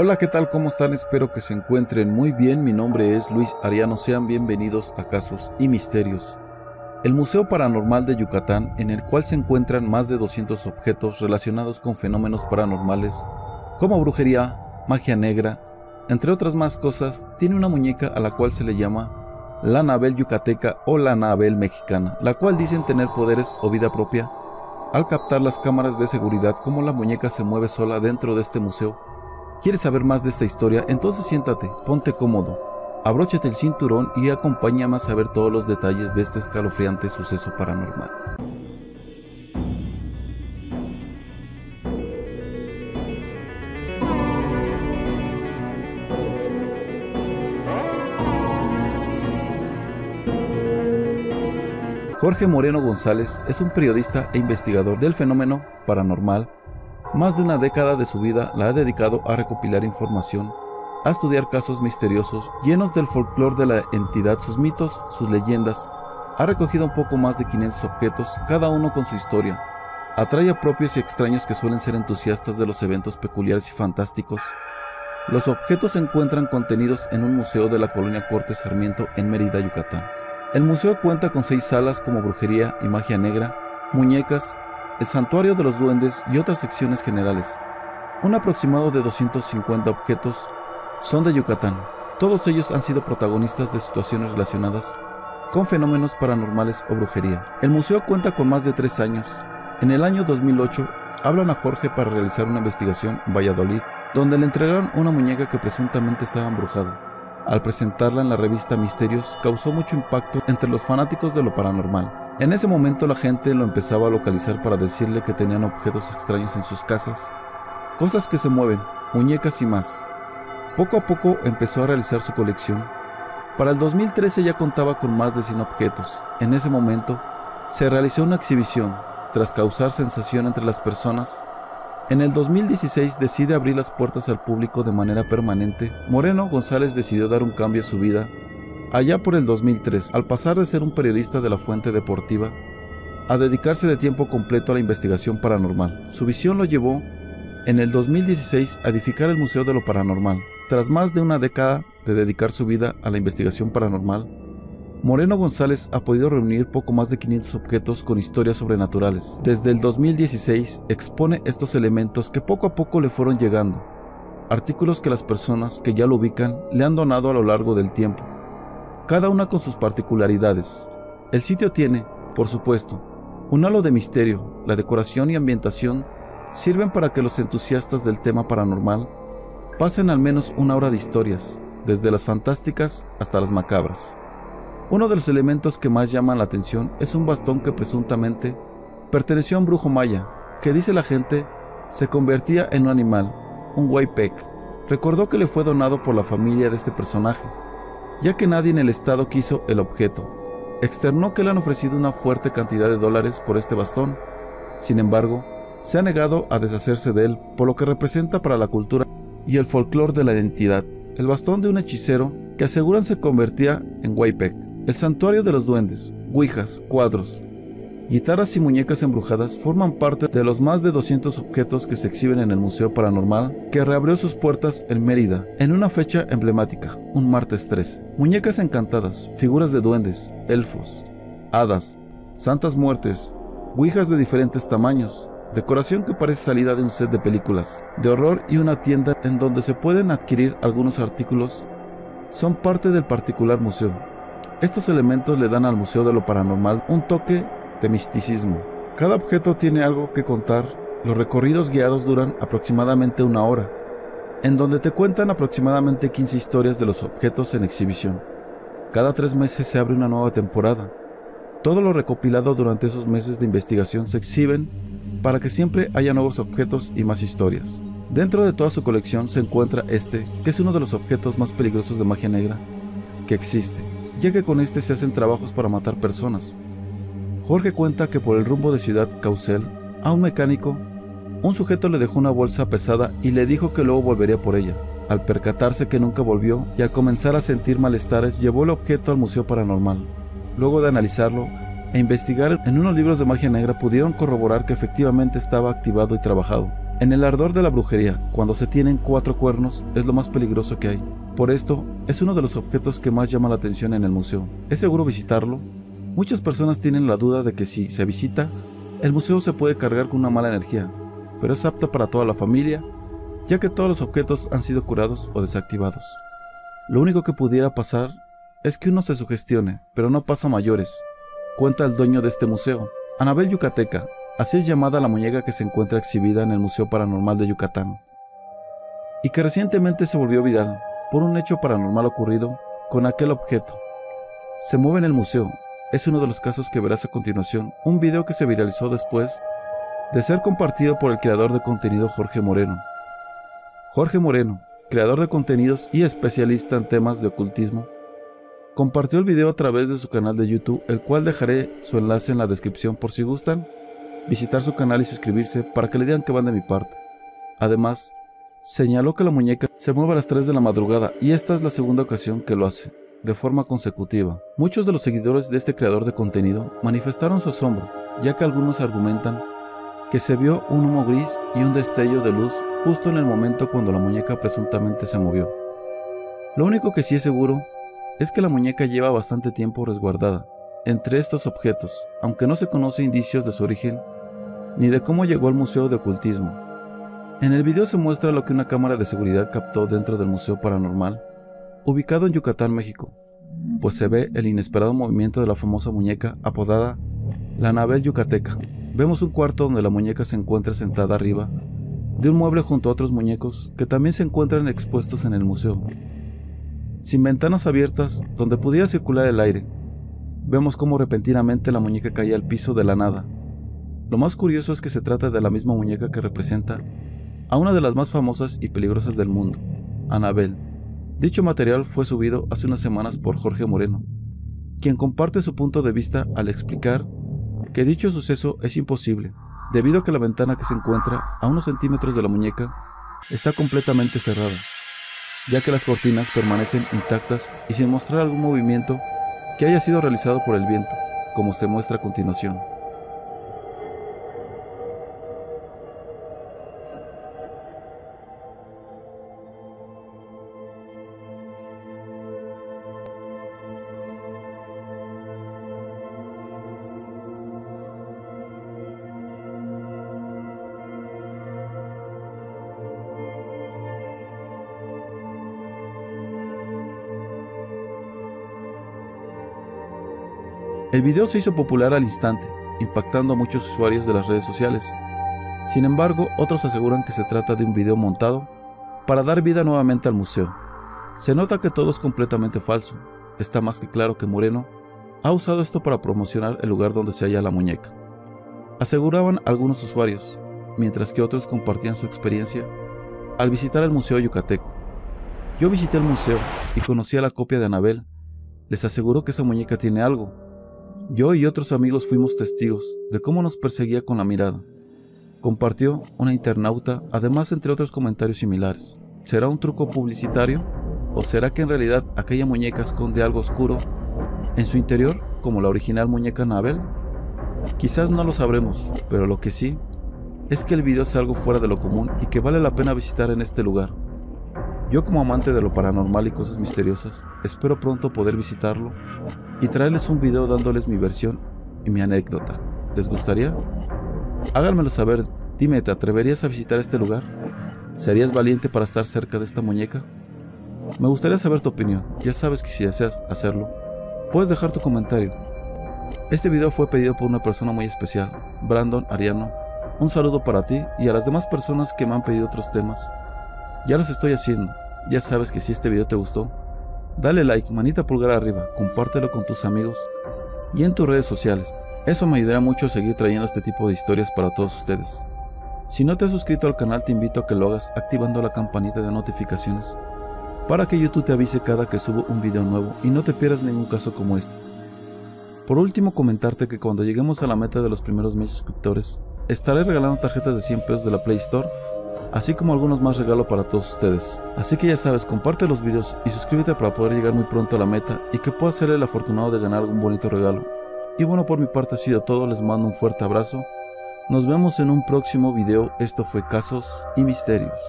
Hola, ¿qué tal? ¿Cómo están? Espero que se encuentren muy bien. Mi nombre es Luis Ariano. Sean bienvenidos a Casos y Misterios. El Museo Paranormal de Yucatán, en el cual se encuentran más de 200 objetos relacionados con fenómenos paranormales, como brujería, magia negra, entre otras más cosas, tiene una muñeca a la cual se le llama la Anabel yucateca o la Anabel mexicana, la cual dicen tener poderes o vida propia. Al captar las cámaras de seguridad cómo la muñeca se mueve sola dentro de este museo, ¿Quieres saber más de esta historia? Entonces siéntate, ponte cómodo, abróchate el cinturón y acompáñame a saber todos los detalles de este escalofriante suceso paranormal. Jorge Moreno González es un periodista e investigador del fenómeno paranormal más de una década de su vida la ha dedicado a recopilar información, a estudiar casos misteriosos llenos del folclore de la entidad, sus mitos, sus leyendas. Ha recogido un poco más de 500 objetos, cada uno con su historia. Atrae a propios y extraños que suelen ser entusiastas de los eventos peculiares y fantásticos. Los objetos se encuentran contenidos en un museo de la colonia Corte Sarmiento en Mérida, Yucatán. El museo cuenta con seis salas como brujería y magia negra, muñecas, el santuario de los duendes y otras secciones generales. Un aproximado de 250 objetos son de Yucatán. Todos ellos han sido protagonistas de situaciones relacionadas con fenómenos paranormales o brujería. El museo cuenta con más de tres años. En el año 2008 hablan a Jorge para realizar una investigación en Valladolid, donde le entregaron una muñeca que presuntamente estaba embrujada. Al presentarla en la revista Misterios causó mucho impacto entre los fanáticos de lo paranormal. En ese momento la gente lo empezaba a localizar para decirle que tenían objetos extraños en sus casas, cosas que se mueven, muñecas y más. Poco a poco empezó a realizar su colección. Para el 2013 ya contaba con más de 100 objetos. En ese momento se realizó una exhibición, tras causar sensación entre las personas. En el 2016 decide abrir las puertas al público de manera permanente. Moreno González decidió dar un cambio a su vida Allá por el 2003, al pasar de ser un periodista de la fuente deportiva a dedicarse de tiempo completo a la investigación paranormal, su visión lo llevó en el 2016 a edificar el Museo de lo Paranormal. Tras más de una década de dedicar su vida a la investigación paranormal, Moreno González ha podido reunir poco más de 500 objetos con historias sobrenaturales. Desde el 2016 expone estos elementos que poco a poco le fueron llegando, artículos que las personas que ya lo ubican le han donado a lo largo del tiempo cada una con sus particularidades. El sitio tiene, por supuesto, un halo de misterio, la decoración y ambientación sirven para que los entusiastas del tema paranormal pasen al menos una hora de historias, desde las fantásticas hasta las macabras. Uno de los elementos que más llaman la atención es un bastón que presuntamente perteneció a un brujo maya, que dice la gente se convertía en un animal, un Waypek. Recordó que le fue donado por la familia de este personaje, ya que nadie en el estado quiso el objeto. Externó que le han ofrecido una fuerte cantidad de dólares por este bastón. Sin embargo, se ha negado a deshacerse de él por lo que representa para la cultura y el folclore de la identidad. El bastón de un hechicero que aseguran se convertía en Waypek, el santuario de los duendes, ouijas, cuadros, Guitarras y muñecas embrujadas forman parte de los más de 200 objetos que se exhiben en el Museo Paranormal, que reabrió sus puertas en Mérida, en una fecha emblemática, un martes 13. Muñecas encantadas, figuras de duendes, elfos, hadas, santas muertes, ouijas de diferentes tamaños, decoración que parece salida de un set de películas, de horror y una tienda en donde se pueden adquirir algunos artículos, son parte del particular museo. Estos elementos le dan al Museo de lo Paranormal un toque de misticismo. Cada objeto tiene algo que contar. Los recorridos guiados duran aproximadamente una hora, en donde te cuentan aproximadamente 15 historias de los objetos en exhibición. Cada tres meses se abre una nueva temporada. Todo lo recopilado durante esos meses de investigación se exhiben para que siempre haya nuevos objetos y más historias. Dentro de toda su colección se encuentra este, que es uno de los objetos más peligrosos de magia negra que existe, ya que con este se hacen trabajos para matar personas, Jorge cuenta que por el rumbo de Ciudad Caucel, a un mecánico, un sujeto le dejó una bolsa pesada y le dijo que luego volvería por ella. Al percatarse que nunca volvió y al comenzar a sentir malestares, llevó el objeto al Museo Paranormal. Luego de analizarlo e investigar en unos libros de magia negra pudieron corroborar que efectivamente estaba activado y trabajado. En el ardor de la brujería, cuando se tienen cuatro cuernos, es lo más peligroso que hay. Por esto, es uno de los objetos que más llama la atención en el museo. ¿Es seguro visitarlo? Muchas personas tienen la duda de que si se visita, el museo se puede cargar con una mala energía, pero es apto para toda la familia, ya que todos los objetos han sido curados o desactivados. Lo único que pudiera pasar es que uno se sugestione, pero no pasa mayores, cuenta el dueño de este museo, Anabel Yucateca, así es llamada la muñeca que se encuentra exhibida en el Museo Paranormal de Yucatán, y que recientemente se volvió viral por un hecho paranormal ocurrido con aquel objeto. Se mueve en el museo, es uno de los casos que verás a continuación, un video que se viralizó después de ser compartido por el creador de contenido Jorge Moreno. Jorge Moreno, creador de contenidos y especialista en temas de ocultismo, compartió el video a través de su canal de YouTube, el cual dejaré su enlace en la descripción por si gustan visitar su canal y suscribirse para que le digan que van de mi parte. Además, señaló que la muñeca se mueve a las 3 de la madrugada y esta es la segunda ocasión que lo hace, de forma consecutiva. Muchos de los seguidores de este creador de contenido manifestaron su asombro, ya que algunos argumentan que se vio un humo gris y un destello de luz justo en el momento cuando la muñeca presuntamente se movió. Lo único que sí es seguro es que la muñeca lleva bastante tiempo resguardada entre estos objetos, aunque no se conoce indicios de su origen ni de cómo llegó al Museo de Ocultismo. En el video se muestra lo que una cámara de seguridad captó dentro del Museo Paranormal, ubicado en Yucatán, México, pues se ve el inesperado movimiento de la famosa muñeca apodada la Nabel Yucateca. Vemos un cuarto donde la muñeca se encuentra sentada arriba de un mueble junto a otros muñecos que también se encuentran expuestos en el museo sin ventanas abiertas donde pudiera circular el aire. Vemos cómo repentinamente la muñeca caía al piso de la nada. Lo más curioso es que se trata de la misma muñeca que representa a una de las más famosas y peligrosas del mundo, Anabel. Dicho material fue subido hace unas semanas por Jorge Moreno, quien comparte su punto de vista al explicar que dicho suceso es imposible, debido a que la ventana que se encuentra a unos centímetros de la muñeca está completamente cerrada ya que las cortinas permanecen intactas y sin mostrar algún movimiento que haya sido realizado por el viento, como se muestra a continuación. El video se hizo popular al instante, impactando a muchos usuarios de las redes sociales. Sin embargo, otros aseguran que se trata de un video montado para dar vida nuevamente al museo. Se nota que todo es completamente falso. Está más que claro que Moreno ha usado esto para promocionar el lugar donde se halla la muñeca. Aseguraban algunos usuarios, mientras que otros compartían su experiencia al visitar el Museo Yucateco. Yo visité el museo y conocí a la copia de Anabel. Les aseguro que esa muñeca tiene algo, yo y otros amigos fuimos testigos de cómo nos perseguía con la mirada. Compartió una internauta, además entre otros comentarios similares. ¿Será un truco publicitario? ¿O será que en realidad aquella muñeca esconde algo oscuro en su interior, como la original muñeca Nabel? Quizás no lo sabremos, pero lo que sí es que el video es algo fuera de lo común y que vale la pena visitar en este lugar. Yo como amante de lo paranormal y cosas misteriosas, espero pronto poder visitarlo y traerles un video dándoles mi versión y mi anécdota. ¿Les gustaría? Háganmelo saber, dime, ¿te atreverías a visitar este lugar? ¿Serías valiente para estar cerca de esta muñeca? Me gustaría saber tu opinión, ya sabes que si deseas hacerlo, puedes dejar tu comentario. Este video fue pedido por una persona muy especial, Brandon Ariano. Un saludo para ti y a las demás personas que me han pedido otros temas. Ya los estoy haciendo. Ya sabes que si este video te gustó, dale like, manita pulgar arriba, compártelo con tus amigos y en tus redes sociales. Eso me ayudará mucho a seguir trayendo este tipo de historias para todos ustedes. Si no te has suscrito al canal te invito a que lo hagas activando la campanita de notificaciones para que YouTube te avise cada que subo un video nuevo y no te pierdas ningún caso como este. Por último comentarte que cuando lleguemos a la meta de los primeros mil suscriptores, estaré regalando tarjetas de 100 pesos de la Play Store así como algunos más regalo para todos ustedes. Así que ya sabes, comparte los videos y suscríbete para poder llegar muy pronto a la meta y que pueda ser el afortunado de ganar algún bonito regalo. Y bueno, por mi parte ha sido todo, les mando un fuerte abrazo, Nos vemos en un próximo video. Esto fue Casos y Misterios.